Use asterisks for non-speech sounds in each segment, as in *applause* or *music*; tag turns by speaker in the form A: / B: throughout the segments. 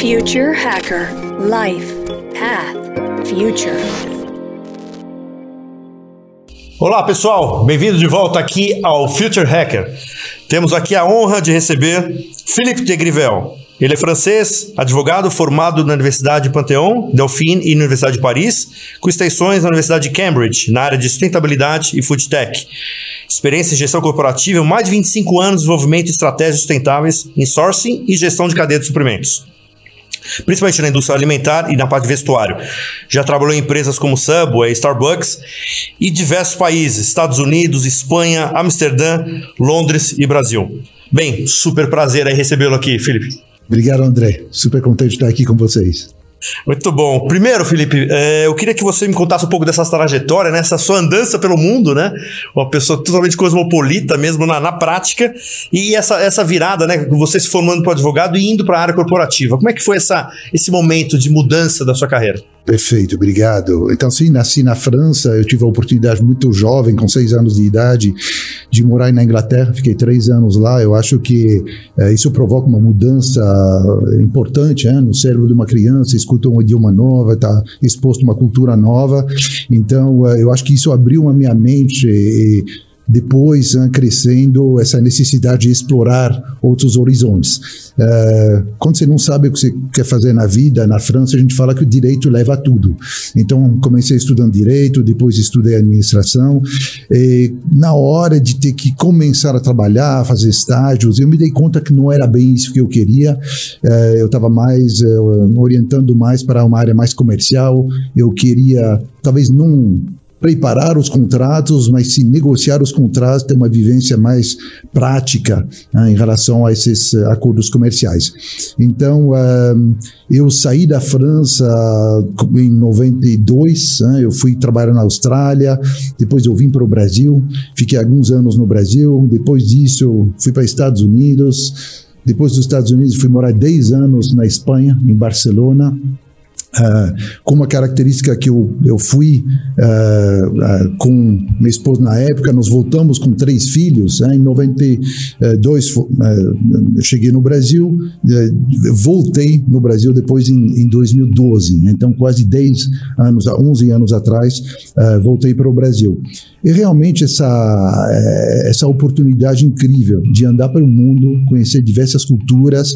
A: Future Hacker Life Path Future.
B: Olá pessoal, bem-vindo de volta aqui ao Future Hacker. Temos aqui a honra de receber Philippe de Grivel. Ele é francês, advogado formado na Universidade Panthéon, Dauphine e Universidade de Paris, com extensões na Universidade de Cambridge, na área de sustentabilidade e food tech. Experiência em gestão corporativa, mais de 25 anos de desenvolvimento de estratégias sustentáveis em sourcing e gestão de cadeia de suprimentos principalmente na indústria alimentar e na parte de vestuário. Já trabalhou em empresas como Subway, Starbucks e diversos países, Estados Unidos, Espanha, Amsterdã, Londres e Brasil. Bem, super prazer aí recebê-lo aqui, Felipe.
C: Obrigado, André. Super contente de estar aqui com vocês.
B: Muito bom. Primeiro, Felipe, é, eu queria que você me contasse um pouco dessa trajetória, né? essa sua andança pelo mundo, né? Uma pessoa totalmente cosmopolita mesmo na, na prática, e essa, essa virada, né? Você se formando para advogado e indo para a área corporativa. Como é que foi essa, esse momento de mudança da sua carreira?
C: Perfeito, obrigado. Então, sim, nasci na França, eu tive a oportunidade muito jovem, com seis anos de idade, de morar na Inglaterra, fiquei três anos lá. Eu acho que é, isso provoca uma mudança importante né, no cérebro de uma criança, escuta um idioma novo, está exposto a uma cultura nova. Então, é, eu acho que isso abriu a minha mente e, depois né, crescendo essa necessidade de explorar outros horizontes. Uh, quando você não sabe o que você quer fazer na vida, na França a gente fala que o direito leva a tudo. Então comecei estudando direito, depois estudei administração. E na hora de ter que começar a trabalhar, fazer estágios, eu me dei conta que não era bem isso que eu queria. Uh, eu estava mais uh, orientando mais para uma área mais comercial. Eu queria talvez não preparar os contratos, mas sim negociar os contratos, ter uma vivência mais prática né, em relação a esses uh, acordos comerciais. Então, uh, eu saí da França em 92, né, eu fui trabalhar na Austrália, depois eu vim para o Brasil, fiquei alguns anos no Brasil, depois disso eu fui para Estados Unidos, depois dos Estados Unidos fui morar 10 anos na Espanha, em Barcelona, Uh, com uma característica que eu, eu fui uh, uh, com minha esposa na época, nós voltamos com três filhos. Né? Em 92 eu cheguei no Brasil, voltei no Brasil depois em, em 2012. Então, quase 10 anos, 11 anos atrás, voltei para o Brasil. E realmente essa, eh, essa oportunidade incrível de andar pelo mundo, conhecer diversas culturas,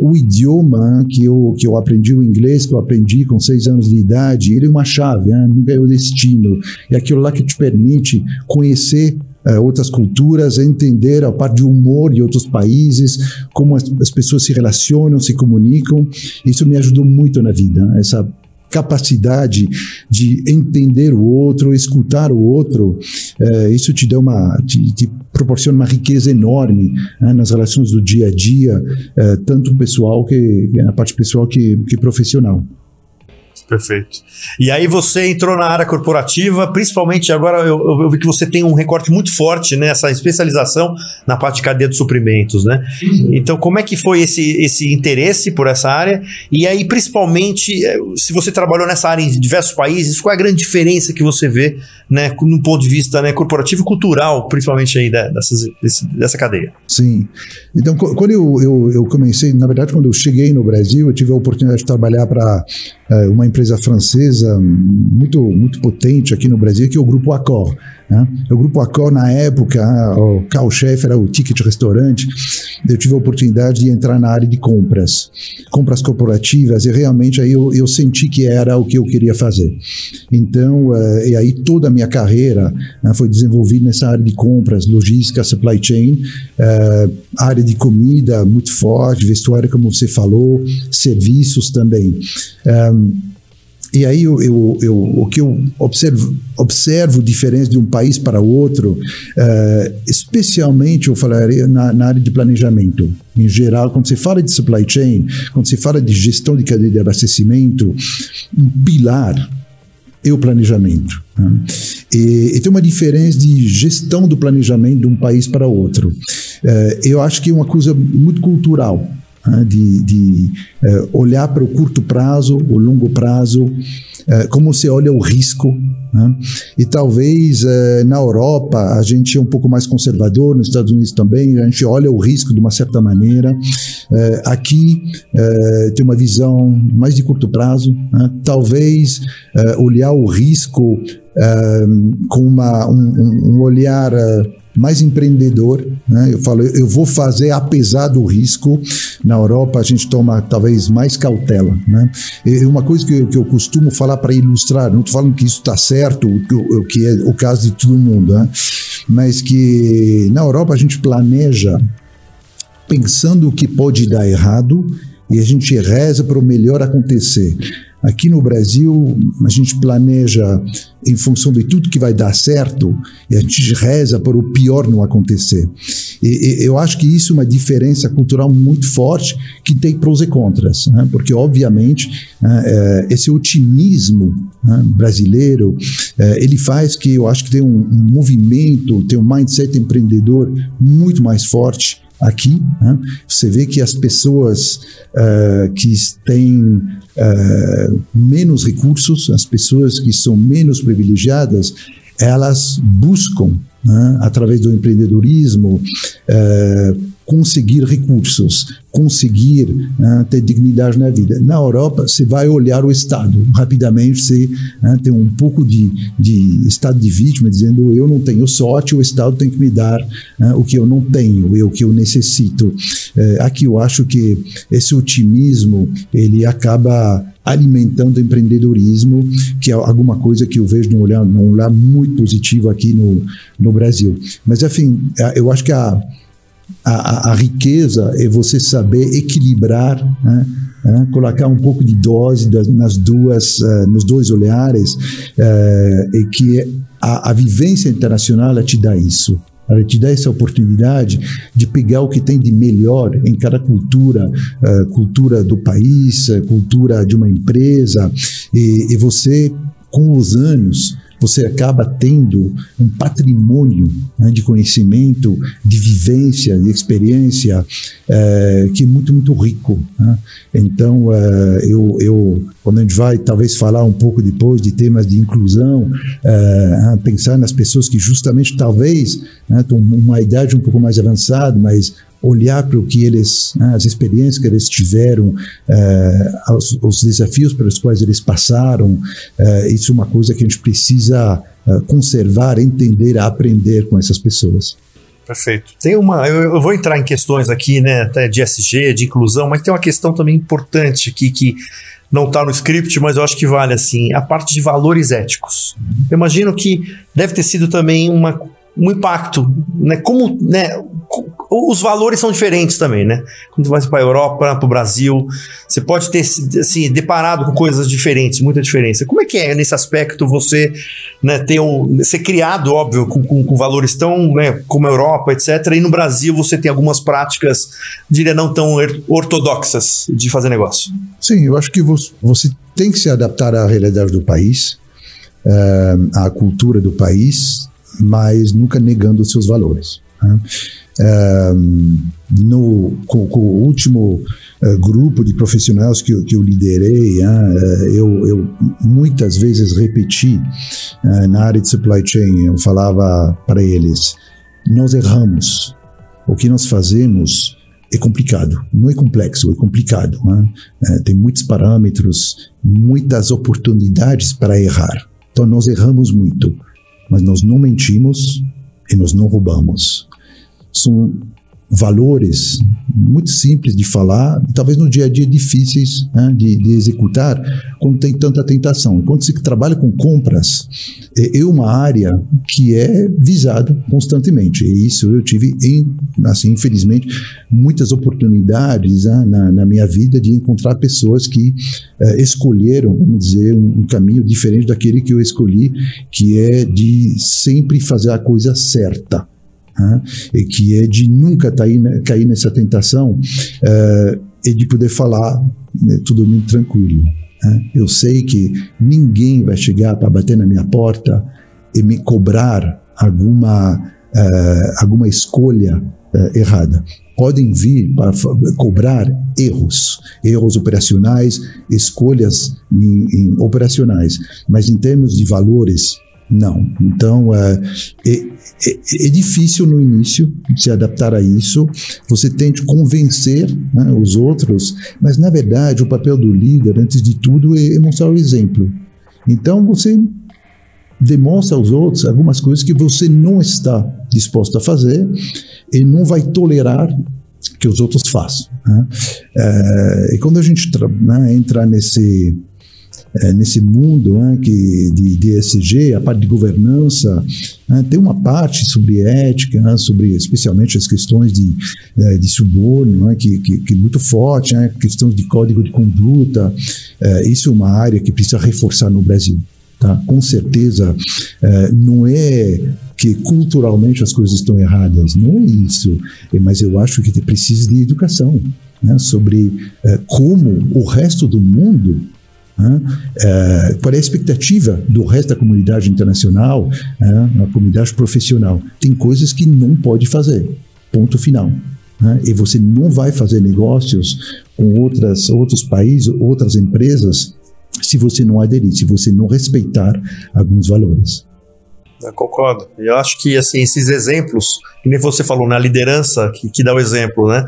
C: o idioma que eu, que eu aprendi, o inglês que eu aprendi com seis anos de idade, ele é uma chave, né? nunca é o destino. É aquilo lá que te permite conhecer Uh, outras culturas, entender a parte de humor de outros países, como as, as, pessoas se relacionam, se comunicam. Isso me ajudou muito na vida. Né? Essa capacidade de entender o outro, escutar o outro, uh, isso te dá uma, te, te proporciona uma riqueza enorme né, nas relações do dia a dia, eh, tanto pessoal que na parte pessoal que, que profissional.
B: Perfeito. E aí você entrou na área corporativa, principalmente agora eu, eu, vi que você tem um recorte muito forte nessa né, especialização na parte de cadeia de suprimentos, né? Então, como é que foi esse, esse interesse por essa área? E aí, principalmente, eh, se você trabalhou nessa área em diversos países, qual é a grande diferença que você vê, né, no ponto de vista né, corporativo e cultural, principalmente aí dessas, dessa cadeia?
C: Sim. Então, quando eu, eu, eu comecei, na verdade, quando eu cheguei no Brasil, eu tive a oportunidade de trabalhar para uma empresa francesa muito, muito potente aqui no Brasil, que é o Grupo Accor. Né? O Grupo Accor, na época, o carro-chefe era o ticket restaurante. Eu tive a oportunidade de entrar na área de compras, compras corporativas, e realmente aí eu, eu senti que era o que eu queria fazer. Então, uh, e aí toda a minha carreira uh, foi desenvolvida nessa área de compras, logística, supply chain, uh, área de comida muito forte, vestuário, como você falou, serviços também. Um, e aí eu, eu, eu, o que eu observo, observo diferença de um país para outro, uh, especialmente eu falaria na, na, área de planejamento. Em geral, quando se fala de supply chain, quando se fala de gestão de cadeia de abastecimento, um pilar é o planejamento. Né? E, e, tem uma diferença de gestão do planejamento de um país para outro. Uh, eu acho que é uma coisa muito cultural. Né, de, de uh, olhar para o curto prazo, o longo prazo, uh, como se olha o risco. Né? E talvez uh, na Europa a gente é um pouco mais conservador, nos Estados Unidos também, a gente olha o risco de uma certa maneira. aqui tem uma visão mais de curto prazo, né? talvez olhar o risco com uma, um, um olhar mais empreendedor. Né? Eu falo, eu vou fazer apesar do risco. Na Europa a gente toma talvez mais cautela. Né? E uma coisa que eu, que eu costumo falar para ilustrar, não estou falando que isso está certo, o, que é o caso de todo mundo, né? mas que na Europa a gente planeja pensando o que pode dar errado e a gente reza para o melhor acontecer. Aqui no Brasil, a gente planeja em função de tudo que vai dar certo e a gente reza para o pior não acontecer. E, e eu acho que isso é uma diferença cultural muito forte que tem prós e contras, né? porque, obviamente, né, é, esse otimismo né, brasileiro é, ele faz que eu acho que tem um, um movimento, tem um mindset empreendedor muito mais forte aqui. Né? Você vê que as pessoas uh, que têm uh, menos recursos, as pessoas que são menos privilegiadas, elas buscam, né, através do empreendedorismo, uh, conseguir recursos, conseguir né, ter dignidade na vida. Na Europa, você vai olhar o Estado. Rapidamente, você né, tem um pouco de, de estado de vítima, dizendo eu não tenho sorte, o Estado tem que me dar né, o que eu não tenho o que eu necessito. É, aqui eu acho que esse otimismo, ele acaba alimentando o empreendedorismo, que é alguma coisa que eu vejo num olhar, num olhar muito positivo aqui no, no Brasil. Mas, enfim, é, eu acho que a a, a, riqueza é você saber equilibrar, né? É, colocar um pouco de dose das, nas duas, uh, nos dois olhares, uh, e que a, a, vivência internacional te dá isso. Ela te dá essa oportunidade de pegar o que tem de melhor em cada cultura, uh, cultura do país, cultura de uma empresa, e, e você, com os anos, você acaba tendo um patrimônio né, de conhecimento, de vivência, de experiência, é, que é muito, muito rico. Né? Então, é, eu, eu, quando a gente vai talvez falar um pouco depois de temas de inclusão, é, pensar nas pessoas que justamente talvez né, estão uma idade um pouco mais avançada, mas olhar para o que eles, né, as experiências que eles tiveram, eh, os, os, desafios pelos quais eles passaram, eh, isso é uma coisa que a gente precisa eh, conservar, entender, aprender com essas pessoas.
B: Perfeito. Tem uma, eu, eu, vou entrar em questões aqui, né, até de SG, de inclusão, mas tem uma questão também importante aqui que não está no script, mas eu acho que vale assim, a parte de valores éticos. Eu imagino que deve ter sido também uma um impacto, né? Como, né? Os valores são diferentes também, né? Quando você vai para a Europa, para o Brasil, você pode ter assim deparado com coisas diferentes, muita diferença. Como é que é nesse aspecto você, né, ter um, ser criado, óbvio, com, com, com valores tão, né, como a Europa, etc. E no Brasil você tem algumas práticas, diria não tão ortodoxas de fazer negócio.
C: Sim, eu acho que você tem que se adaptar à realidade do país, eh, à cultura do país mas nunca negando os seus valores. Né? no, com, com, o último uh, grupo de profissionais que, que eu liderei, uh, eu, eu, muitas vezes repeti uh, na área de supply chain, eu falava para eles: nós erramos, o que nós fazemos é complicado, não é complexo, é complicado. Né? tem muitos parâmetros, muitas oportunidades para errar. Então nós erramos muito mas nós não mentimos e nós não roubamos. São valores muito simples de falar, talvez no dia a dia difíceis né, de, de, executar, quando tem tanta tentação. Quando se trabalha com compras, é, é, uma área que é visada constantemente. E isso eu tive, em, assim, infelizmente, muitas oportunidades né, na, na, minha vida de encontrar pessoas que é, escolheram, vamos dizer, um, um caminho diferente daquele que eu escolhi, que é de sempre fazer a coisa certa né? e que é de nunca cair, nessa tentação uh, e de poder falar né, tudo muito tranquilo. Né? Eu sei que ninguém vai chegar para bater na minha porta e me cobrar alguma, uh, alguma escolha uh, errada. podem vir para cobrar erros, erros operacionais, escolhas em, em operacionais, mas em termos de valores, não. Então, é, é, é, difícil no início se adaptar a isso. Você tente convencer né, os outros, mas na verdade o papel do líder, antes de tudo, é, é mostrar o exemplo. Então, você demonstra aos outros algumas coisas que você não está disposto a fazer e não vai tolerar que os outros façam. Né? É, e quando a gente né, entra nesse é, nesse mundo né, que, de, de ESG, a parte de governança, né, tem uma parte sobre ética, né, sobre especialmente as questões de, é, de suborno, que, que, que, é muito forte, questões de código de conduta. É, isso é uma área que precisa reforçar no Brasil. Tá? Com certeza, é, não é que culturalmente as coisas estão erradas, não é isso, é, mas eu acho que precisa de educação né, sobre é, como o resto do mundo né? É, qual é a expectativa do resto da comunidade internacional, né? na comunidade profissional? Tem coisas que não pode fazer, ponto final. Né? E você não vai fazer negócios com outras, outros países, outras empresas, se você não aderir, se você não respeitar alguns valores.
B: Eu concordo. Eu acho que assim esses exemplos, que nem você falou na liderança, que, que dá o exemplo, né?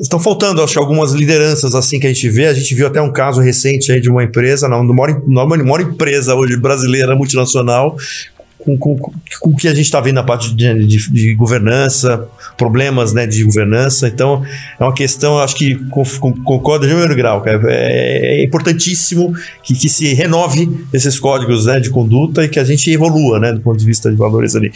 B: Estão faltando, acho, algumas lideranças assim que a gente vê. A gente viu até um caso recente aí de uma empresa, não, uma maior empresa hoje brasileira, multinacional, com, com, com o que a gente está vendo na parte de, de, de, governança, problemas né, de governança. Então, é uma questão, acho que concordo de primeiro grau. É, é, importantíssimo que, que, se renove esses códigos né, de conduta e que a gente evolua né, do ponto de vista de valores ali.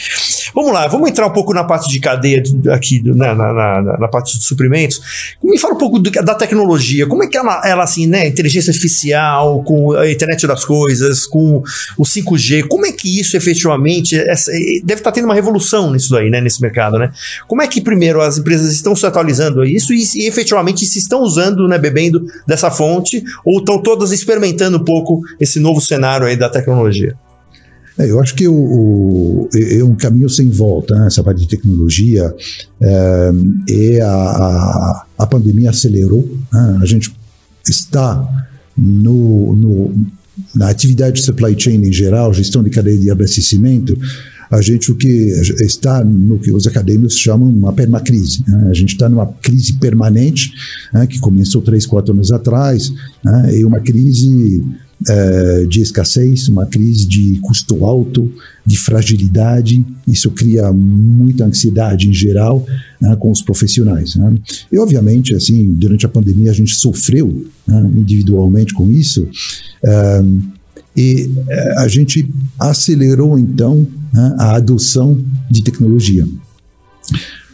B: Vamos lá, vamos entrar um pouco na parte de cadeia aqui, né, na, na, na, na, parte de suprimentos. Me fala um pouco do, da tecnologia. Como é que ela, ela, assim, né, inteligência artificial, com a internet das coisas, com o 5G, como é que isso efetivamente essa, deve estar tendo uma revolução nisso daí, né, nesse mercado, né? Como é que primeiro as empresas estão se atualizando a isso e, e efetivamente se estão usando, né, bebendo dessa fonte ou estão todas experimentando um pouco esse novo cenário aí da tecnologia?
C: É, eu acho que o, o, é, é um caminho sem volta, né? essa parte de tecnologia. É, e a, a, a pandemia acelerou. Né? A gente está no, no, na atividade de supply chain em geral, gestão de cadeia de abastecimento, a gente o que está no que os acadêmicos chamam uma permacrise. Né? A gente está numa crise permanente, né? que começou três, quatro anos atrás, né? e uma crise é, de escassez, uma crise de custo alto, de fragilidade. Isso cria muita ansiedade em geral né, com os profissionais. Né? E, obviamente, assim, durante a pandemia a gente sofreu né, individualmente com isso. É, e é, a gente acelerou, então, né, a adoção de tecnologia.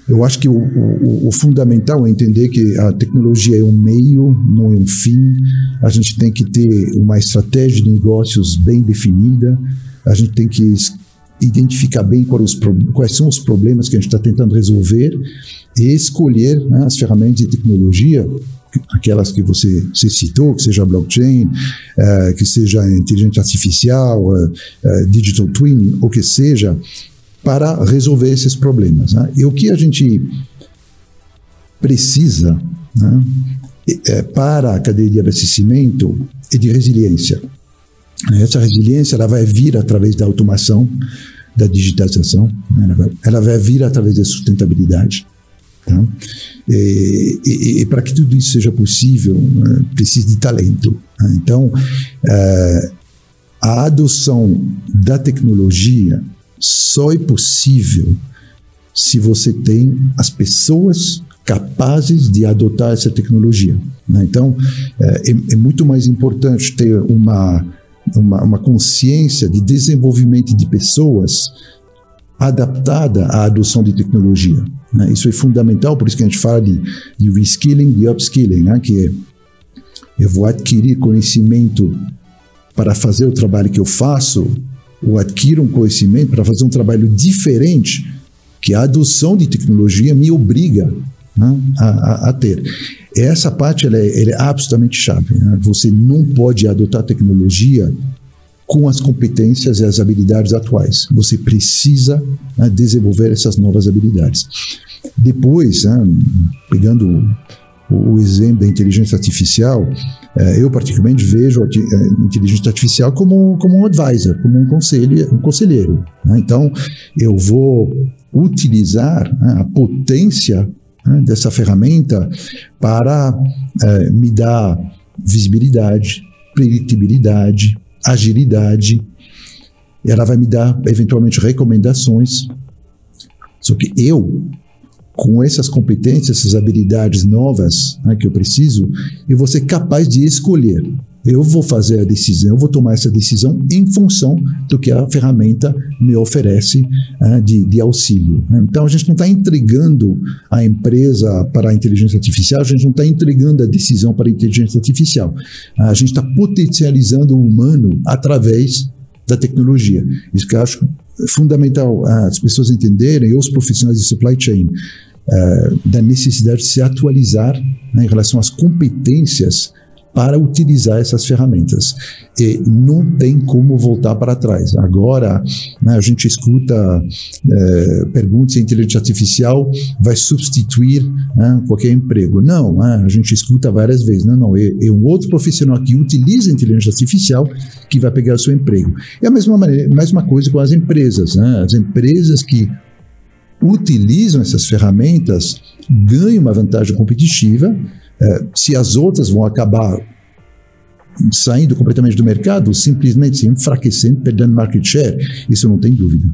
C: Eu acho que o, o, o, fundamental é entender que a tecnologia é um meio, não é um fim. A gente tem que ter uma estratégia de negócios bem definida. A gente tem que identificar bem quais, quais são os problemas que a gente está tentando resolver e escolher né, as ferramentas de tecnologia aquelas que você, você citou, que seja blockchain, uh, que seja inteligência artificial, uh, uh, digital twin, ou que seja, para resolver esses problemas. Né? E o que a gente precisa né, é, para a cadeia de abastecimento é de resiliência. Essa resiliência ela vai vir através da automação, da digitalização, né? ela vai vir através da sustentabilidade. Tá? E, e, e para que tudo isso seja possível, né, precisa de talento. Né? Então, é, a adoção da tecnologia só é possível se você tem as pessoas capazes de adotar essa tecnologia. Né? Então, é, é, é, muito mais importante ter uma, uma, uma, consciência de desenvolvimento de pessoas adaptada à adoção de tecnologia. Né? Isso é fundamental, por isso que a gente fala de, de reskilling e upskilling, né? que é, eu vou adquirir conhecimento para fazer o trabalho que eu faço, ou adquira um conhecimento para fazer um trabalho diferente que a adoção de tecnologia me obriga né, a, a, a, ter. Essa parte ela é, ela é absolutamente chave. Né? Você não pode adotar tecnologia com as competências e as habilidades atuais. Você precisa né, desenvolver essas novas habilidades. Depois, né, pegando o, exemplo da inteligência artificial, eh, eu particularmente vejo a, eh, inteligência artificial como, como um advisor, como um, conselho, um conselheiro. Né? Então, eu vou utilizar né, a potência né, dessa ferramenta para eh, me dar visibilidade, predictibilidade, agilidade. Ela vai me dar, eventualmente, recomendações. Só que eu, com essas competências, essas habilidades novas né, que eu preciso, eu vou ser capaz de escolher eu vou fazer a decisão, eu vou tomar essa decisão em função do que a ferramenta me oferece uh, de, de, auxílio. Então, a gente não está entregando a empresa para a inteligência artificial, a gente não está entregando a decisão para a inteligência artificial. A gente está potencializando o humano através da tecnologia. Isso que eu acho fundamental as pessoas entenderem, os profissionais de supply chain, da necessidade de se atualizar né, em relação às competências para utilizar essas ferramentas. E não tem como voltar para trás. Agora, né, a gente escuta é, perguntas se a inteligência artificial vai substituir né, qualquer emprego. Não, né, a gente escuta várias vezes. Não, não, é, é, um outro profissional que utiliza a inteligência artificial que vai pegar o seu emprego. É a mesma, maneira, mesma coisa com as empresas. Né? As empresas que utilizam essas ferramentas ganham uma vantagem competitiva se as outras vão acabar saindo completamente do mercado, simplesmente se enfraquecendo, perdendo market share, isso não tem dúvida.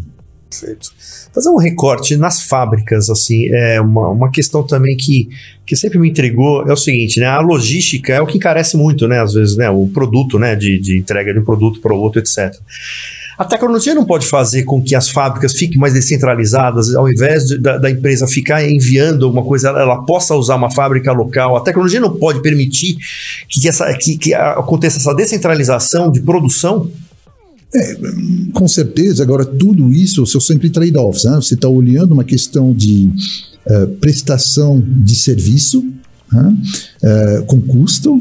B: Perfeito. Fazer um recorte nas fábricas, assim, é uma, uma questão também que, que sempre me intrigou, é o seguinte, né, a logística é o que encarece muito, né, às vezes, né, o produto, né, de, de entrega de um produto para o outro, etc. A tecnologia não pode fazer com que as fábricas fiquem mais descentralizadas, ao invés de, da, da, empresa ficar enviando alguma coisa, ela, ela, possa usar uma fábrica local. A tecnologia não pode permitir que, essa, que, que aconteça essa descentralização de produção?
C: É, com certeza. Agora, tudo isso são sempre trade-offs. Né? Você está olhando uma questão de uh, prestação de serviço uh, com custo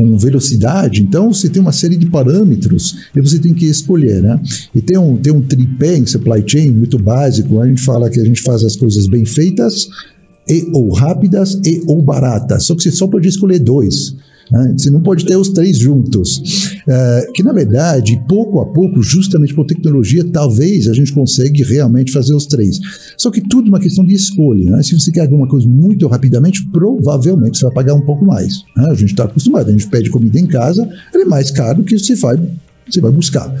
C: com velocidade. Então, você tem uma série de parâmetros e você tem que escolher, né? E tem um, tem um tripé em supply chain muito básico. A gente fala que a gente faz as coisas bem feitas, e ou rápidas e ou baratas. Só que você só pode escolher dois. Né? Você não pode ter os três juntos. Uh, que, na verdade, pouco a pouco, justamente por tecnologia, talvez a gente consiga realmente fazer os três. Só que tudo é uma questão de escolha. Né? Se você quer alguma coisa muito rapidamente, provavelmente você vai pagar um pouco mais. Né? A gente está acostumado, a gente pede comida em casa, é mais caro que você vai você vai buscar.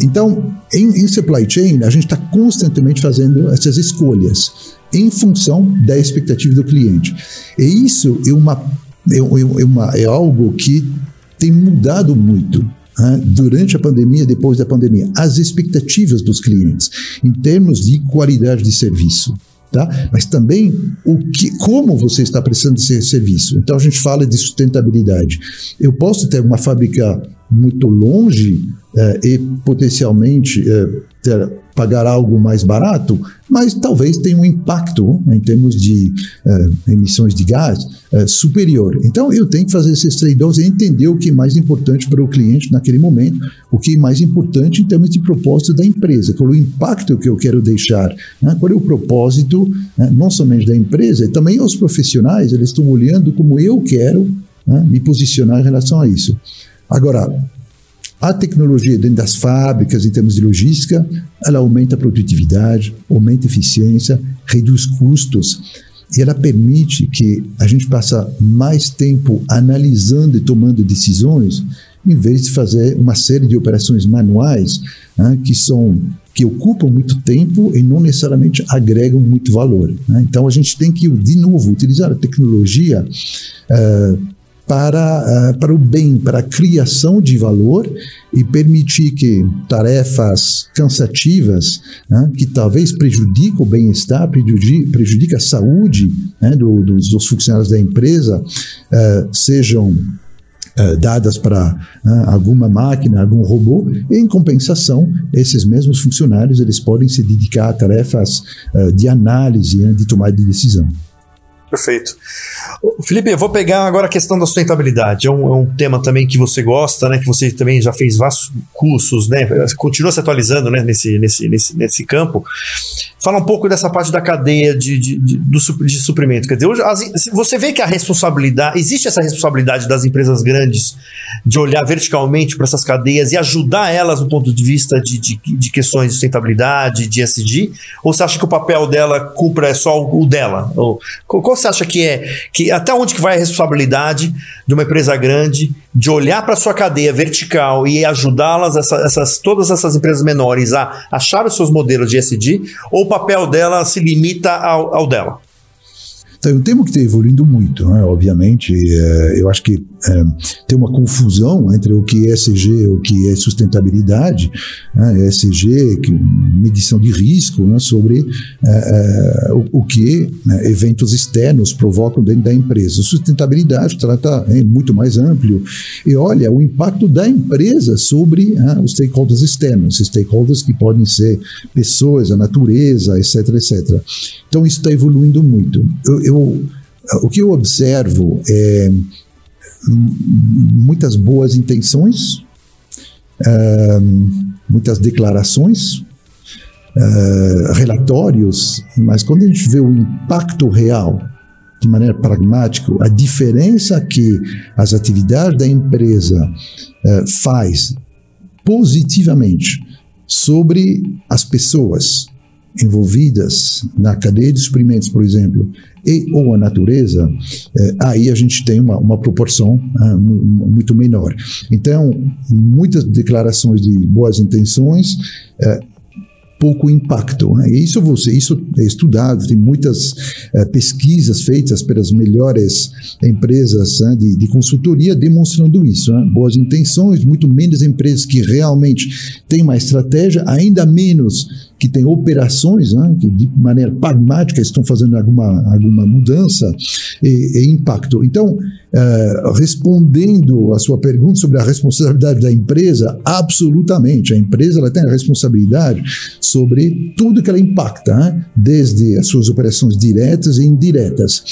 C: Então, em, supply chain, a gente está constantemente fazendo essas escolhas em função da expectativa do cliente. E isso é uma é, é, uma, é algo que tem mudado muito né, durante a pandemia, depois da pandemia, as expectativas dos clientes em termos de qualidade de serviço. Tá? Mas também o que, como você está prestando esse serviço. Então a gente fala de sustentabilidade. Eu posso ter uma fábrica muito longe eh, e potencialmente eh, ter pagar algo mais barato, mas talvez tenha um impacto em termos de uh, emissões de gás uh, superior. Então eu tenho que fazer esses trade-offs e entender o que é mais importante para o cliente naquele momento, o que é mais importante em termos de propósito da empresa, qual é o impacto que eu quero deixar, né? qual é o propósito né? não somente da empresa, também os profissionais, eles estão olhando como eu quero né? me posicionar em relação a isso. Agora, a tecnologia dentro das fábricas, em termos de logística, ela aumenta a produtividade, aumenta a eficiência, reduz custos e ela permite que a gente passe mais tempo analisando e tomando decisões, em vez de fazer uma série de operações manuais né, que são que ocupam muito tempo e não necessariamente agregam muito valor. Né? Então a gente tem que de novo utilizar a tecnologia uh, para, uh, para o bem, para a criação de valor e permitir que tarefas cansativas, né, que talvez prejudiquem o bem-estar, prejudiquem a saúde né, do, dos, dos, funcionários da empresa, uh, sejam uh, dadas para né, alguma máquina, algum robô, e em compensação, esses mesmos funcionários eles podem se dedicar a tarefas de análise, né, de tomada de decisão.
B: Perfeito. Felipe, eu vou pegar agora a questão da sustentabilidade. É um, é um, tema também que você gosta, né? Que você também já fez vários cursos, né? Continua se atualizando né? nesse, nesse, nesse, nesse campo. Fala um pouco dessa parte da cadeia de, de, de, de suprimento. Quer dizer, hoje, as, você vê que a responsabilidade, existe essa responsabilidade das empresas grandes de olhar verticalmente para essas cadeias e ajudar elas do ponto de vista de, de, de questões de sustentabilidade, de SD? Ou você acha que o papel dela cumpra é só o, o dela? Ou, qual você acha que é, que até onde que vai a responsabilidade de uma empresa grande de olhar para sua cadeia vertical e ajudá-las, essa, essas, todas essas empresas menores, a achar os seus modelos de SD? Ou o papel dela se limita ao, ao dela?
C: Então, é um tema que está evoluindo muito, né? obviamente. É, eu acho que é, tem uma confusão entre o que é ESG e o que é sustentabilidade. Né? Que, medição de risco né? sobre é, é, o, o, que né, eventos externos provocam dentro da empresa. Sustentabilidade trata é muito mais amplo e olha o impacto da empresa sobre né, os stakeholders externos, stakeholders que podem ser pessoas, a natureza, etc, etc. Então isso está evoluindo muito. Eu, eu, o que eu observo é muitas boas intenções, uh, muitas declarações, uh, relatórios, mas quando a gente vê o impacto real de maneira pragmática, a diferença que as atividades da empresa uh, faz positivamente sobre as pessoas envolvidas na cadeia de suprimentos, por exemplo, e ou a natureza, eh, aí a gente tem uma, uma proporção ah, muito menor. Então, muitas declarações de boas intenções eh, pouco impacto. Né? Isso você, isso é estudado, tem muitas uh, pesquisas feitas pelas melhores empresas né, de, de, consultoria demonstrando isso. Né? Boas intenções, muito menos empresas que realmente têm uma estratégia, ainda menos que têm operações né, que de maneira pragmática estão fazendo alguma, alguma mudança e, e impacto. Então, Uh, respondendo a sua pergunta sobre a responsabilidade da empresa, absolutamente. A empresa ela tem a responsabilidade sobre tudo que ela impacta, né? desde as suas operações diretas e indiretas.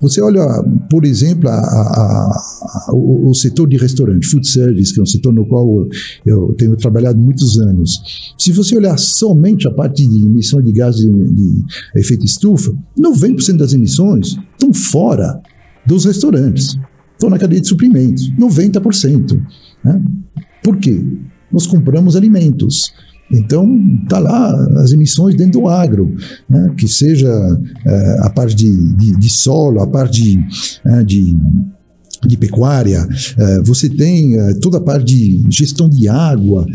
C: Você olha, por exemplo, a, a, a, o, o, setor de restaurante, food service, que é um setor no qual eu tenho trabalhado muitos anos. Se você olhar somente a parte de emissão de gases de, de efeito estufa, 90% das emissões estão fora dos restaurantes. Estão na cadeia de suprimentos, 90%. Né? Por quê? Nós compramos alimentos. Então, está lá as emissões dentro do agro, né? que seja é, a parte de, de, de, solo, a parte de, é, de de pecuária, é, você tem toda a parte de gestão de água,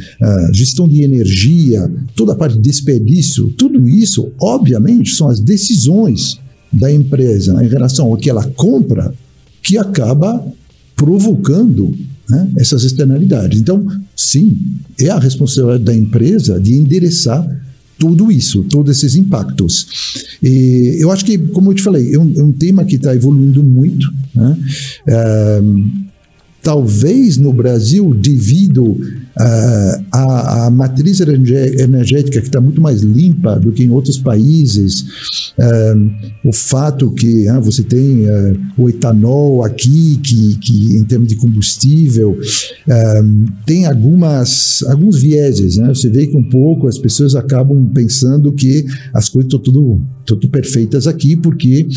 C: gestão de energia, toda a parte de desperdício, tudo isso, obviamente, são as decisões da empresa em relação ao que ela compra que acaba provocando né, essas externalidades. Então, sim, é a responsabilidade da empresa de endereçar tudo isso, todos esses impactos. E eu acho que, como eu te falei, é um, é um tema que está evoluindo muito. Né? É, talvez no Brasil, devido Uh, a, a, matriz energética que está muito mais limpa do que em outros países, uh, o fato que uh, você tem o etanol aqui, que, que em termos de combustível, tem algumas, alguns vieses. Né? Você vê que um pouco as pessoas acabam pensando que as coisas estão tudo, tudo perfeitas aqui, porque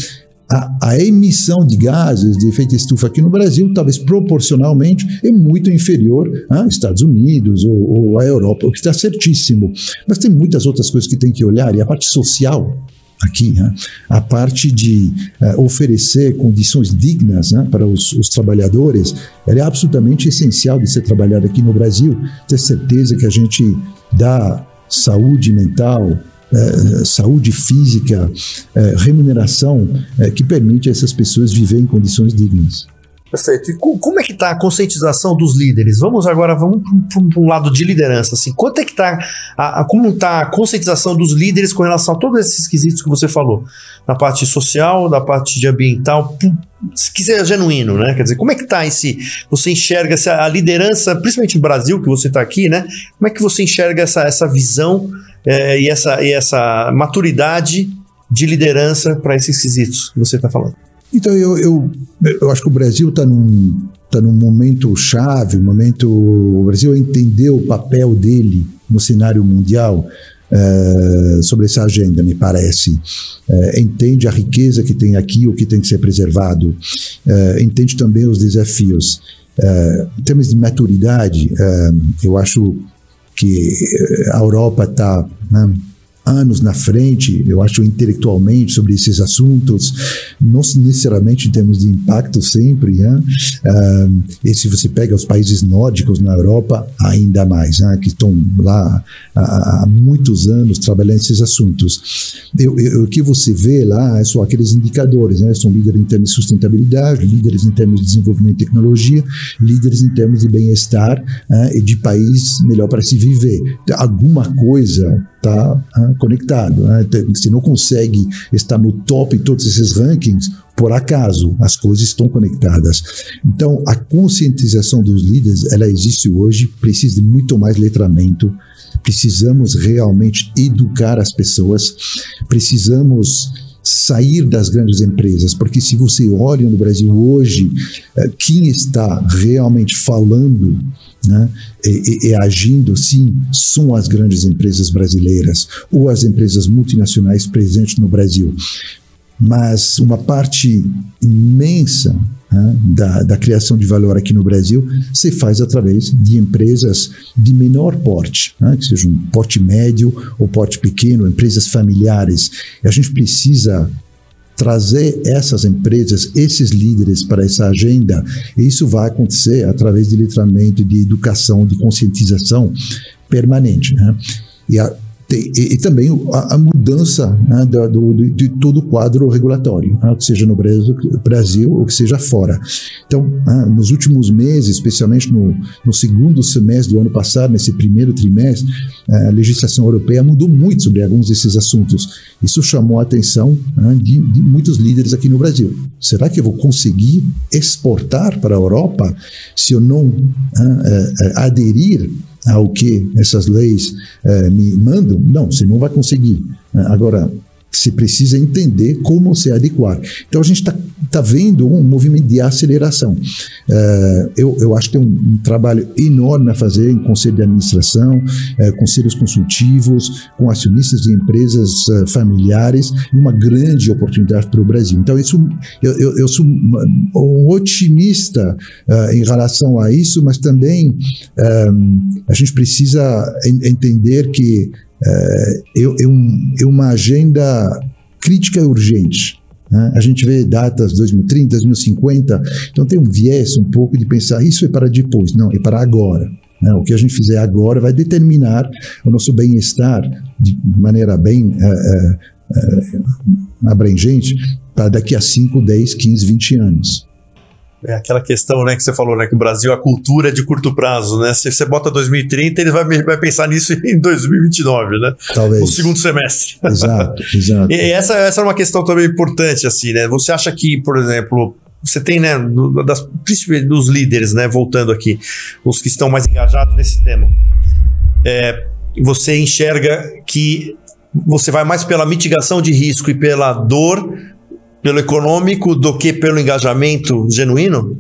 C: a, a, emissão de gases de efeito estufa aqui no Brasil, talvez proporcionalmente, é muito inferior a Estados Unidos ou, ou a Europa, o que está certíssimo. Mas tem muitas outras coisas que tem que olhar, e a parte social aqui, né? a parte de uh, oferecer condições dignas né, para os, os, trabalhadores, ela é absolutamente essencial de ser trabalhada aqui no Brasil, ter certeza que a gente dá saúde mental, é, saúde física, é, remuneração é, que permite a essas pessoas viver em condições dignas.
B: Perfeito. E como é que está a conscientização dos líderes? Vamos agora, vamos para um lado de liderança. Assim, quanto é que está, a, a, como está a conscientização dos líderes com relação a todos esses quesitos que você falou? Na parte social, na parte de ambiental, que seja genuíno, né? Quer dizer, como é que está esse, você enxerga essa, a liderança, principalmente no Brasil, que você está aqui, né? Como é que você enxerga essa, essa visão é, e, essa, e essa maturidade de liderança para esses quesitos que você está falando?
C: Então, eu, eu, eu acho que o Brasil está num, tá num momento chave, um momento. O Brasil entendeu o papel dele no cenário mundial. Uh, sobre essa agenda, me parece. Uh, entende a riqueza que tem aqui, o que tem que ser preservado, uh, entende também os desafios. em termos de maturidade, eu acho que a Europa está né, anos na frente, eu acho, intelectualmente sobre esses assuntos, não necessariamente em termos de impacto sempre. Né? Uh, e se você pega os países nórdicos na Europa, ainda mais, né? que estão lá há, há, muitos anos trabalhando esses assuntos. Eu, eu, o que você vê lá são aqueles indicadores, né? são líderes em termos de sustentabilidade, líderes em termos de desenvolvimento de tecnologia, líderes em termos de bem-estar né? e de país melhor para se viver. Alguma coisa está conectado. Né? Você não consegue estar no top em todos esses rankings por acaso, as coisas estão conectadas. Então, a conscientização dos líderes, ela existe hoje, precisa de muito mais letramento, precisamos realmente educar as pessoas, precisamos sair das grandes empresas, porque se você olha no Brasil hoje, eh, quem está realmente falando né, e, e, agindo, sim, são as grandes empresas brasileiras ou as empresas multinacionais presentes no Brasil. Mas uma parte imensa né, da, da, criação de valor aqui no Brasil se faz através de empresas de menor porte, né, que sejam porte médio ou porte pequeno, empresas familiares. E a gente precisa trazer essas empresas, esses líderes para essa agenda. E isso vai acontecer através de letramento, de educação, de conscientização permanente. Né? E a, e, e, também a, a mudança né, do, do, de todo o quadro regulatório, né, seja no Brasil, Brasil ou que seja fora. Então, né, nos últimos meses, especialmente no, no, segundo semestre do ano passado, nesse primeiro trimestre, a legislação europeia mudou muito sobre alguns desses assuntos. Isso chamou a atenção né, de, de muitos líderes aqui no Brasil. Será que eu vou conseguir exportar para a Europa se eu não né, é, é, aderir ao que essas leis eh, me mandam, não, você não vai conseguir. Agora, se precisa entender como se adequar. Então a gente está tá vendo um movimento de aceleração. Uh, eu, eu acho que tem um, um, trabalho enorme a fazer em conselho de administração, uh, conselhos consultivos, com acionistas de empresas uh, familiares, uma grande oportunidade para o Brasil. Então isso, eu, eu, eu sou um otimista em relação a isso, mas também a gente precisa entender que é, uma agenda crítica e urgente. Né? A gente vê datas 2030, 2050, então tem um viés um pouco de pensar isso é para depois, não, é para agora. Né? O que a gente fizer agora vai determinar o nosso bem-estar de maneira bem é, é, é abrangente para daqui a 5, 10, 15, 20 anos.
B: É aquela questão, né, que você falou, né, que o Brasil, a cultura é de curto prazo, né? Se você bota 2030, ele vai, vai pensar nisso *laughs* em 2029, né?
C: Talvez.
B: No segundo semestre.
C: Exato, *laughs* exato.
B: e essa, essa é uma questão também importante, assim, né? Você acha que, por exemplo, você tem, né, das, principalmente dos líderes, né, voltando aqui, os que estão mais engajados nesse tema, é, você enxerga que você vai mais pela mitigação de risco e pela dor pelo econômico do que pelo engajamento genuíno?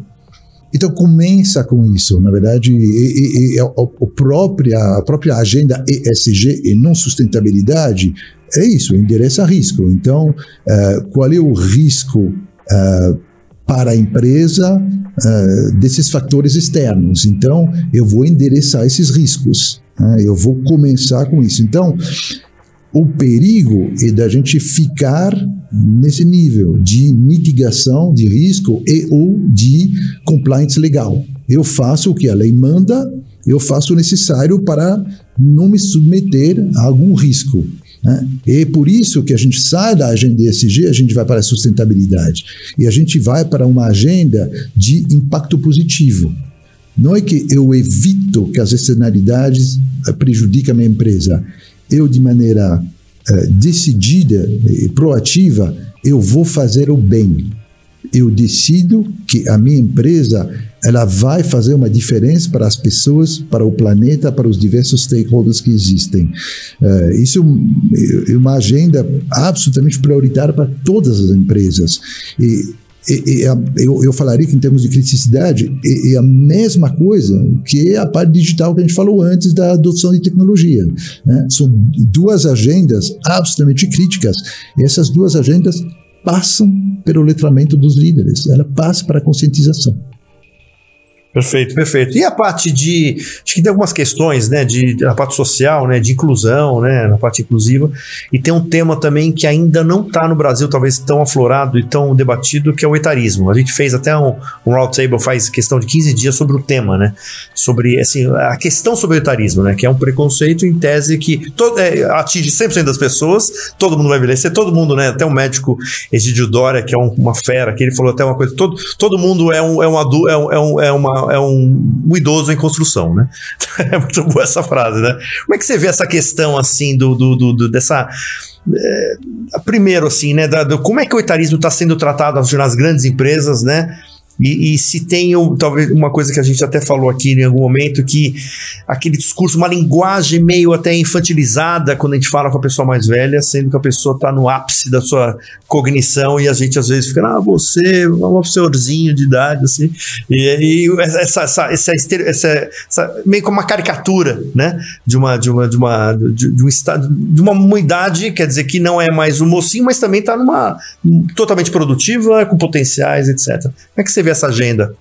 C: Então começa com isso, na verdade, e, e, e a, a, própria, a própria agenda ESG e não sustentabilidade é isso, endereça risco. Então, uh, qual é o risco uh, para a empresa uh, desses fatores externos? Então, eu vou endereçar esses riscos. Né? Eu vou começar com isso. Então, o perigo é da gente ficar nesse nível de mitigação de risco e ou de compliance legal. Eu faço o que a lei manda, eu faço o necessário para não me submeter a algum risco. Né? E é por isso que a gente sai da agenda ESG, a gente vai para a sustentabilidade. E a gente vai para uma agenda de impacto positivo. Não é que eu evito que as externalidades prejudiquem a minha empresa eu de maneira decidida e proativa, eu vou fazer o bem. eu decido que a minha empresa ela vai fazer uma diferença para as pessoas, para o planeta, para os diversos stakeholders que existem. Uh, isso é uma agenda absolutamente prioritária para todas as empresas. E, e, e eu, eu, falaria que em termos de criticidade é, é, a mesma coisa que a parte digital que a gente falou antes da adoção de tecnologia. Né? São duas agendas absolutamente críticas. E essas duas agendas passam pelo letramento dos líderes, ela passa para a conscientização.
B: Perfeito, perfeito. E a parte de. Acho que tem algumas questões, né? De, na parte social, né? De inclusão, né? Na parte inclusiva. E tem um tema também que ainda não está no Brasil, talvez tão aflorado e tão debatido, que é o etarismo. A gente fez até um, um roundtable faz questão de 15 dias sobre o tema, né? Sobre, assim, a questão sobre o etarismo, né? Que é um preconceito em tese que todo, é, atinge 100% das pessoas, todo mundo vai envelhecer, todo mundo, né? Até o médico Egidio Dória, que é um, uma fera, que ele falou até uma coisa: todo, todo mundo é um, é um, é um, é um, é uma é um, um, idoso em construção, né? *laughs* É muito boa essa frase, né? Como é que você vê essa questão, assim, do, do, do, do dessa... É, primeiro, assim, né? Da, do, como é que o etarismo está sendo tratado nas grandes empresas, né? E, e, se tem talvez uma coisa que a gente até falou aqui em algum momento, que aquele discurso, uma linguagem meio até infantilizada quando a gente fala com a pessoa mais velha, sendo que a pessoa está no ápice da sua cognição e a gente às vezes fica, ah, você é um senhorzinho de idade, assim, e, e essa, essa, essa, essa, essa, meio como uma caricatura, né, de uma, de uma, de uma, de, de um estado, de uma idade, quer dizer que não é mais um mocinho, mas também está numa totalmente produtiva, com potenciais, etc. Como é que você vê essa agenda?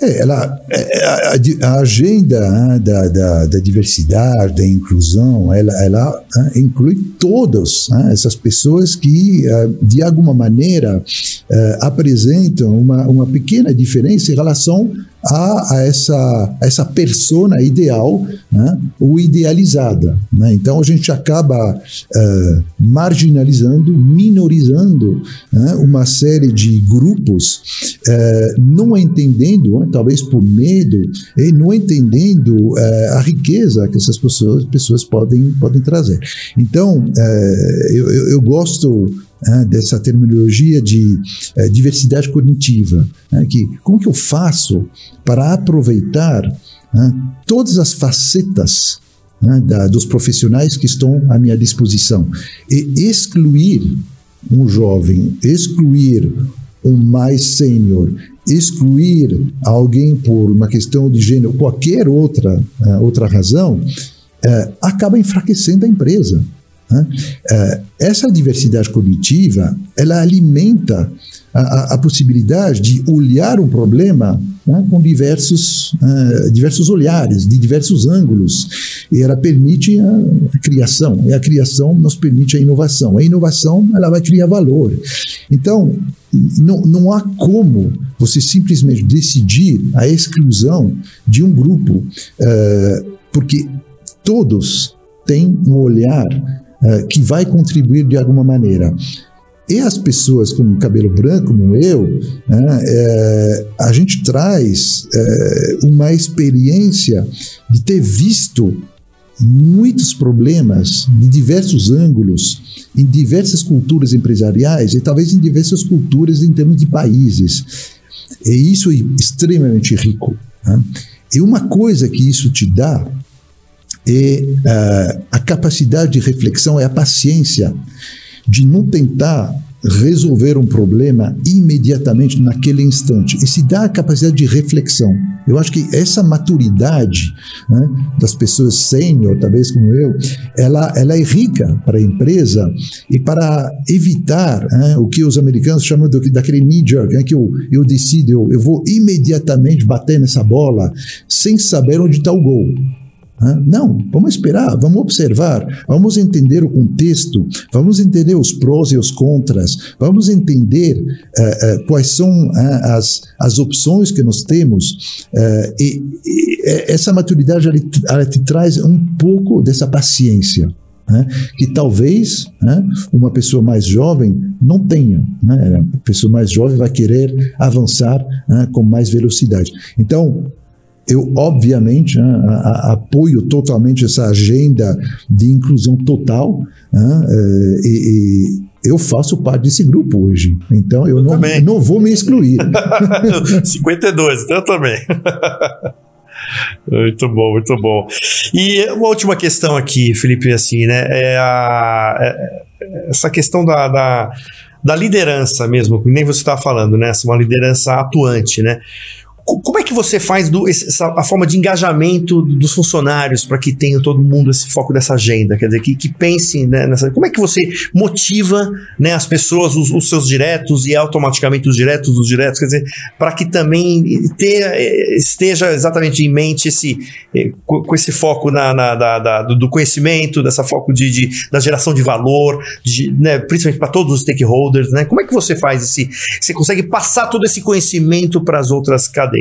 C: É, ela, é, a, a agenda né, da, da, da, diversidade, da inclusão, ela, ela né, inclui todas né, essas pessoas que, eh, de alguma maneira, eh, apresentam uma, uma pequena diferença em relação a, a essa, a essa persona ideal né, ou idealizada. Né? Então a gente acaba uh, marginalizando, minorizando né, uma série de grupos, uh, não entendendo, né, talvez por medo, e não entendendo uh, a riqueza que essas pessoas, pessoas podem, podem trazer. Então, eu, eu, eu gosto é, dessa terminologia de é, diversidade cognitiva, é, que como que eu faço para aproveitar todas as facetas da, dos profissionais que estão à minha disposição e excluir um jovem, excluir um mais sênior, excluir alguém por uma questão de gênero, qualquer outra, outra razão, acaba enfraquecendo a empresa. Né? É, essa diversidade cognitiva ela alimenta a, a, possibilidade de olhar um problema né, com diversos, uh, diversos olhares, de diversos ângulos, e ela permite a, a, criação, e a criação nos permite a inovação. A inovação ela vai criar valor. Então, não, não há como você simplesmente decidir a exclusão de um grupo, uh, porque todos têm um olhar uh, que vai contribuir de alguma maneira. E as pessoas com cabelo branco, como eu, né, é, a gente traz é, uma experiência de ter visto muitos problemas de diversos ângulos, em diversas culturas empresariais e talvez em diversas culturas em termos de países. E isso é extremamente rico. Né? E uma coisa que isso te dá é uh, a capacidade de reflexão, é a paciência de não tentar resolver um problema imediatamente naquele instante. E se dá a capacidade de reflexão. Eu acho que essa maturidade né, das pessoas sênior, talvez como eu, ela, ela é rica para a empresa e para evitar né, o que os americanos chamam do, daquele knee-jerk, né, que eu, eu decido, eu, eu vou imediatamente bater nessa bola sem saber onde está o gol. Não, vamos esperar, vamos observar, vamos entender o contexto, vamos entender os prós e os contras, vamos entender uh, uh, quais são uh, as, as opções que nós temos. E, e, essa maturidade ela, ela, te traz um pouco dessa paciência. Né, que talvez né, uma pessoa mais jovem não tenha. Né, a pessoa mais jovem vai querer avançar com mais velocidade. Então, eu, obviamente, né, a, a, apoio totalmente essa agenda de inclusão total né, eh, e, eu faço parte desse grupo hoje. Então eu, eu não, não vou me excluir. *laughs*
B: 52, então eu também. Muito bom, muito bom. E uma última questão aqui, Felipe, assim, né? É a, é essa questão da, da, da liderança mesmo, que nem você estava falando, né? Uma liderança atuante, né? Como é que você faz do, essa, a forma de engajamento dos funcionários para que tenha todo mundo esse foco dessa agenda? Quer dizer, que, que pensem né, nessa. Como é que você motiva né, as pessoas, os, os, seus diretos e automaticamente os diretos dos diretos? Quer dizer, para que também ter, esteja exatamente em mente esse, eh, com esse foco na, na da, da, do conhecimento, dessa foco de, de da geração de valor, de, né, principalmente para todos os stakeholders. Né? Como é que você faz esse. Você consegue passar todo esse conhecimento para as outras cadeias?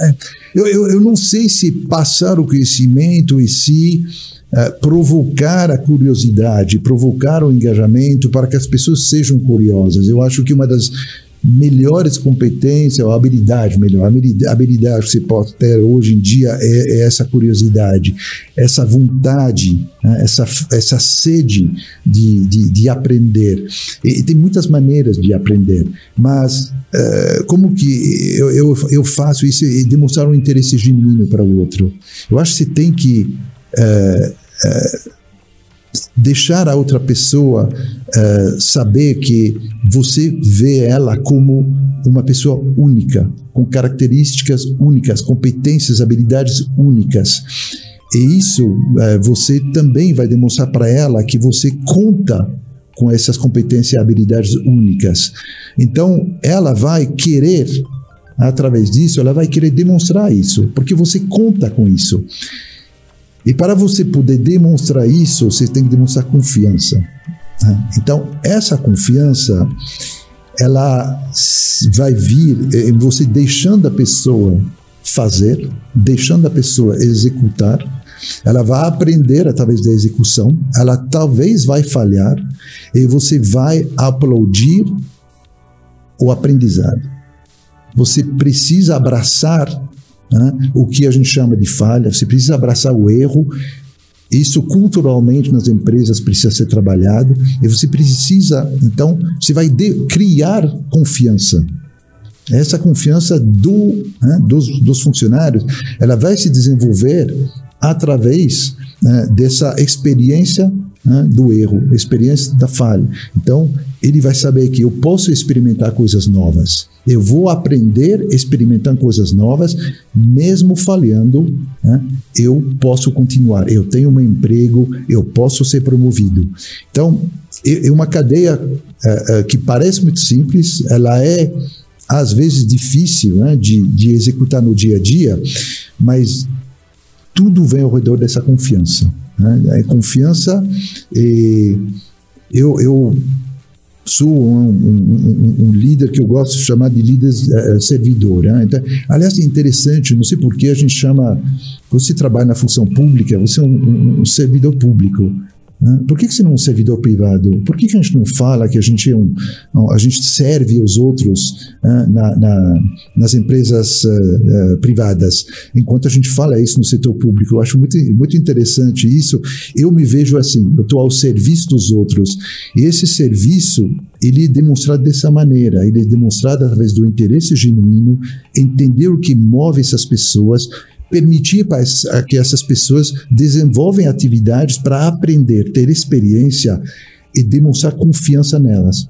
C: É, eu, eu, eu, não sei se passar o conhecimento e se uh, provocar a curiosidade, provocar o engajamento para que as pessoas sejam curiosas. Eu acho que uma das melhores competências, ou habilidade melhor, habilidade que você pode ter hoje em dia é, é essa curiosidade, essa vontade, né, essa, essa sede de, de, de aprender. E, e, tem muitas maneiras de aprender, mas uh, como que eu, eu, eu, faço isso e demonstrar um interesse genuíno para o outro? Eu acho que você tem que uh, uh, deixar a outra pessoa uh, saber que você vê ela como uma pessoa única, com características únicas, competências, habilidades únicas. E isso uh, você também vai demonstrar para ela que você conta com essas competências e habilidades únicas. Então, ela vai querer, através disso, ela vai querer demonstrar isso, porque você conta com isso. E para você poder demonstrar isso, você tem que demonstrar confiança. Né? Então, essa confiança, ela vai vir em você deixando a pessoa fazer, deixando a pessoa executar. Ela vai aprender através da execução, ela talvez vai falhar e você vai aplaudir o aprendizado. Você precisa abraçar né? o que a gente chama de falha, você precisa abraçar o erro. Isso culturalmente nas empresas precisa ser trabalhado e você precisa, então, você vai de, criar confiança. Essa confiança do, né, dos, dos funcionários, ela vai se desenvolver através né, dessa experiência né, do erro, experiência da falha. Então, ele vai saber que eu posso experimentar coisas novas. Eu vou aprender experimentando coisas novas, mesmo falhando, né, eu posso continuar. Eu tenho um emprego, eu posso ser promovido. Então, é uma cadeia é, é, que parece muito simples, ela é às vezes difícil né, de, de executar no dia a dia, mas tudo vem ao redor dessa confiança. Né? É confiança. E eu, eu sou um, um, um, líder que eu gosto de chamar de líder uh, servidor. Né? Então, aliás, é interessante, não sei por que a gente chama. Você trabalha na função pública, você é um, um servidor público. Né? Por que, que você não é um servidor privado? Por que, que a gente não fala que a gente, é um, a gente serve os outros uh, na, na, nas empresas uh, uh, privadas, enquanto a gente fala isso no setor público? Eu acho muito, muito interessante isso. Eu me vejo assim, eu estou ao serviço dos outros. E esse serviço, ele é demonstrado dessa maneira, ele é demonstrado através do interesse genuíno, entender o que move essas pessoas permitir que essas pessoas desenvolvem atividades para aprender, ter experiência e demonstrar confiança nelas.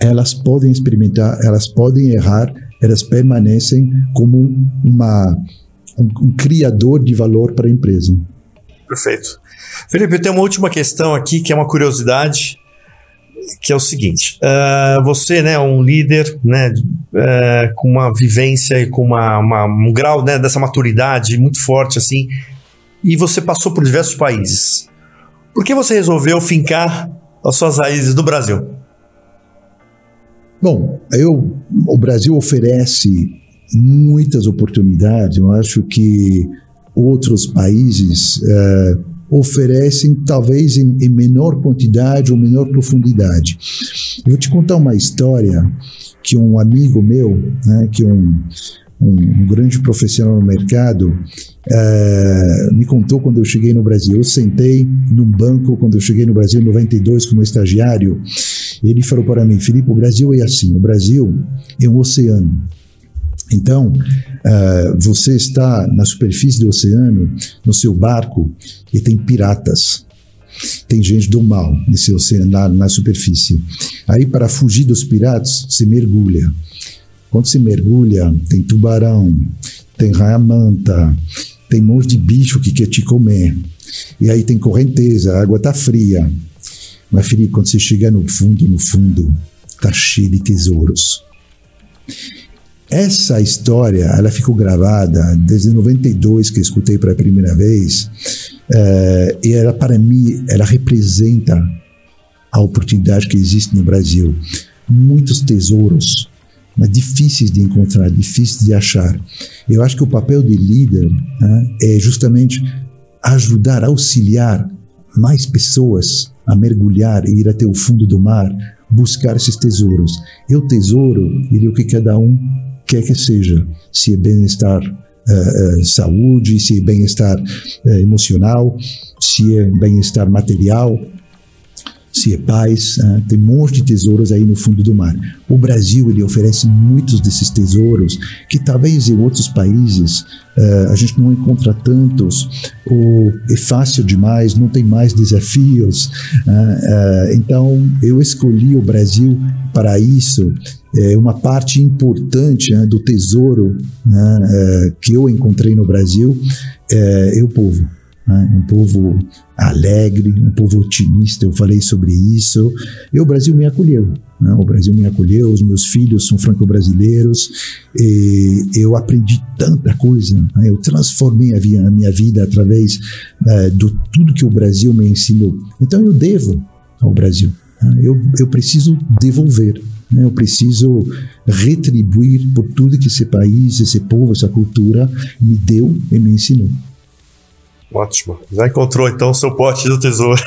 C: Elas podem experimentar, elas podem errar, elas permanecem como uma, um, um criador de valor para a empresa.
B: Perfeito. Felipe, eu tenho uma última questão aqui que é uma curiosidade que é o seguinte: uh, você, né, um líder, né, uh, com uma vivência e com uma, uma, um grau né, dessa maturidade muito forte assim, e você passou por diversos países. Por que você resolveu fincar as suas raízes no Brasil?
C: Bom, eu, o Brasil oferece muitas oportunidades. Eu acho que outros países uh, oferecem talvez em, em, menor quantidade ou menor profundidade. Eu vou te contar uma história que um amigo meu, né, que um, um, um grande profissional no mercado, uh, me contou quando eu cheguei no Brasil. Eu sentei num banco quando eu cheguei no Brasil em 92 como estagiário. Ele falou para mim, Felipe, o Brasil é assim. O Brasil é um oceano. Então, uh, você está na superfície do oceano, no seu barco, e tem piratas. Tem gente do mal nesse oceano, na, na superfície. Aí, para fugir dos piratas, você mergulha. Quando você mergulha, tem tubarão, tem raia-manta, tem um monte de bicho que quer te comer. E aí tem correnteza, a água tá fria. Mas, Felipe, quando você chega no fundo, no fundo, tá cheio de tesouros. Essa história, ela ficou gravada desde 92 que eu escutei pela primeira vez, é, e ela para mim, ela representa a oportunidade que existe no Brasil. Muitos tesouros, mas difíceis de encontrar, difíceis de achar. Eu acho que o papel de líder né, é justamente ajudar, auxiliar mais pessoas a mergulhar e ir até o fundo do mar, buscar esses tesouros. E o tesouro, ele é o que cada um quer que seja, se é bem-estar uh, uh, saúde, se é bem-estar uh, emocional, se é bem-estar material, se é paz, tem um monte de tesouros aí no fundo do mar. O Brasil ele oferece muitos desses tesouros que talvez em outros países a gente não encontra tantos, ou é fácil demais, não tem mais desafios. então eu escolhi o Brasil para isso é, uma parte importante né, do tesouro né, é, que eu encontrei no Brasil é, é o povo. Né, um povo alegre, um povo otimista. Eu falei sobre isso. E o Brasil me acolheu. Né, o Brasil me acolheu. Os meus filhos são franco-brasileiros. Eu aprendi tanta coisa. Né, eu transformei a, minha vida através é, do tudo que o Brasil me ensinou. Então eu devo ao Brasil. Eu, eu preciso devolver. Eu preciso retribuir por tudo que esse país, esse povo, essa cultura me deu e me ensinou.
B: Ótimo. Já encontrou então o seu pote do tesouro.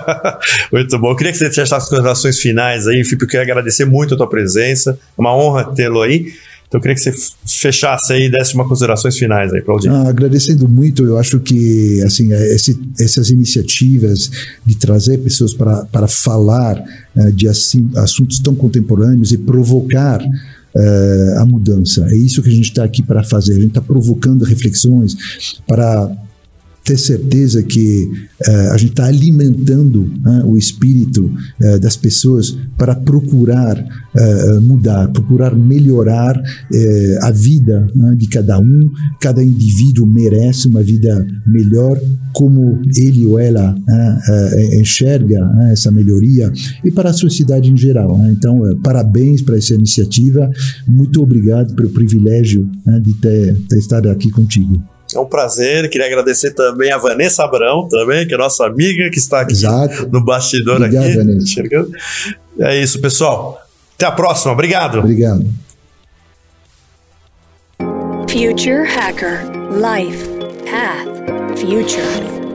B: *laughs* muito bom. Eu queria que você deixasse as considerações finais aí, Filipe. Eu queria agradecer muito a tua presença. É uma honra tê-lo aí. Então eu queria que você fechasse aí e desse uma considerações finais aí para o.
C: Ah, agradecendo muito, eu acho que assim é, esse, essas iniciativas de trazer pessoas para, para falar uh, de assim, assuntos tão contemporâneos e provocar uh, a mudança. É isso que a gente está aqui para fazer. A gente está provocando reflexões para ter certeza que uh, a gente está alimentando uh, o espírito uh, das pessoas para procurar mudar, procurar melhorar a vida né, de cada um. Cada indivíduo merece uma vida melhor, como ele ou ela enxerga né, essa melhoria e para a sociedade em geral. Então, parabéns para essa iniciativa. Muito obrigado pelo privilégio de ter, ter estado aqui contigo.
B: É um prazer. Queria agradecer também a Vanessa Abrão, também, que é nossa amiga, que está aqui Exato. no bastidor Obrigado, aqui. Vanessa. É isso, pessoal. Até a próxima. Obrigado.
C: Obrigado.
A: Future Hacker Life Path Future